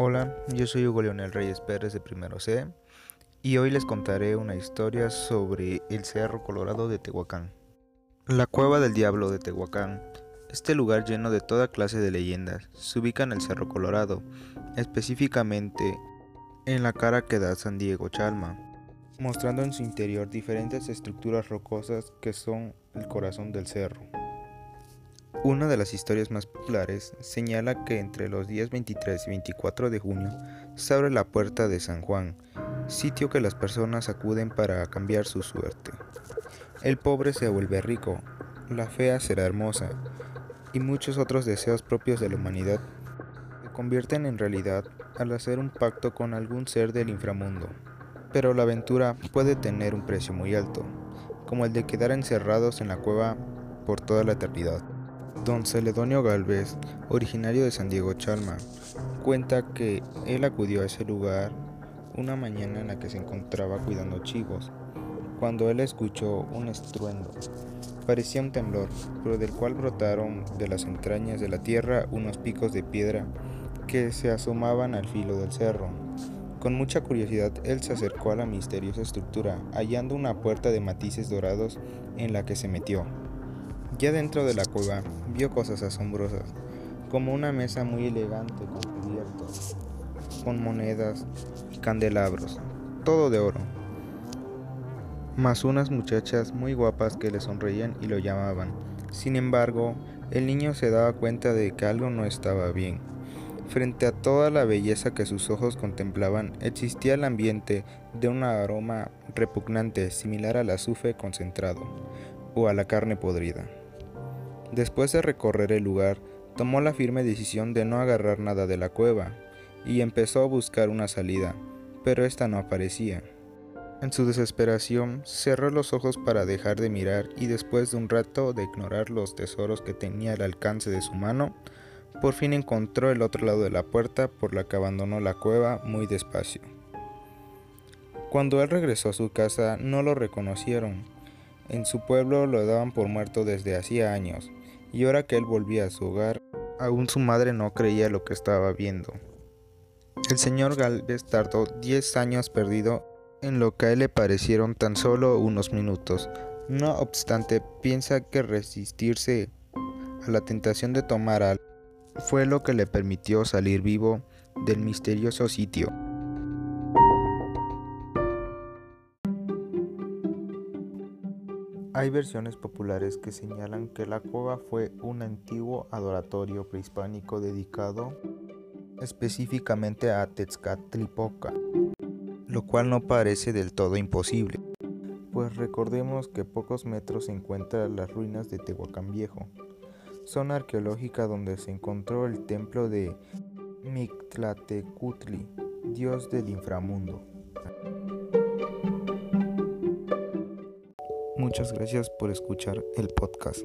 Hola, yo soy Hugo Leonel Reyes Pérez de Primero C y hoy les contaré una historia sobre el Cerro Colorado de Tehuacán. La Cueva del Diablo de Tehuacán, este lugar lleno de toda clase de leyendas, se ubica en el Cerro Colorado, específicamente en la cara que da San Diego Chalma, mostrando en su interior diferentes estructuras rocosas que son el corazón del cerro. Una de las historias más populares señala que entre los días 23 y 24 de junio se abre la puerta de San Juan, sitio que las personas acuden para cambiar su suerte. El pobre se vuelve rico, la fea será hermosa, y muchos otros deseos propios de la humanidad se convierten en realidad al hacer un pacto con algún ser del inframundo. Pero la aventura puede tener un precio muy alto, como el de quedar encerrados en la cueva por toda la eternidad. Don Celedonio Galvez, originario de San Diego Chalma, cuenta que él acudió a ese lugar una mañana en la que se encontraba cuidando chivos, cuando él escuchó un estruendo. Parecía un temblor, pero del cual brotaron de las entrañas de la tierra unos picos de piedra que se asomaban al filo del cerro. Con mucha curiosidad, él se acercó a la misteriosa estructura, hallando una puerta de matices dorados en la que se metió. Ya dentro de la cueva vio cosas asombrosas, como una mesa muy elegante con cubiertos, con monedas y candelabros, todo de oro, más unas muchachas muy guapas que le sonreían y lo llamaban. Sin embargo, el niño se daba cuenta de que algo no estaba bien. Frente a toda la belleza que sus ojos contemplaban, existía el ambiente de un aroma repugnante similar al azufre concentrado o a la carne podrida. Después de recorrer el lugar, tomó la firme decisión de no agarrar nada de la cueva y empezó a buscar una salida, pero esta no aparecía. En su desesperación, cerró los ojos para dejar de mirar y después de un rato de ignorar los tesoros que tenía al alcance de su mano, por fin encontró el otro lado de la puerta por la que abandonó la cueva muy despacio. Cuando él regresó a su casa no lo reconocieron. En su pueblo lo daban por muerto desde hacía años, y ahora que él volvía a su hogar, aún su madre no creía lo que estaba viendo. El señor Galvez tardó 10 años perdido en lo que a él le parecieron tan solo unos minutos. No obstante, piensa que resistirse a la tentación de tomar algo fue lo que le permitió salir vivo del misterioso sitio. Hay versiones populares que señalan que la cueva fue un antiguo adoratorio prehispánico dedicado específicamente a Tezcatlipoca, lo cual no parece del todo imposible, pues recordemos que pocos metros se encuentran las ruinas de Tehuacán Viejo, zona arqueológica donde se encontró el templo de Mictlatecutli, dios del inframundo. Muchas gracias por escuchar el podcast.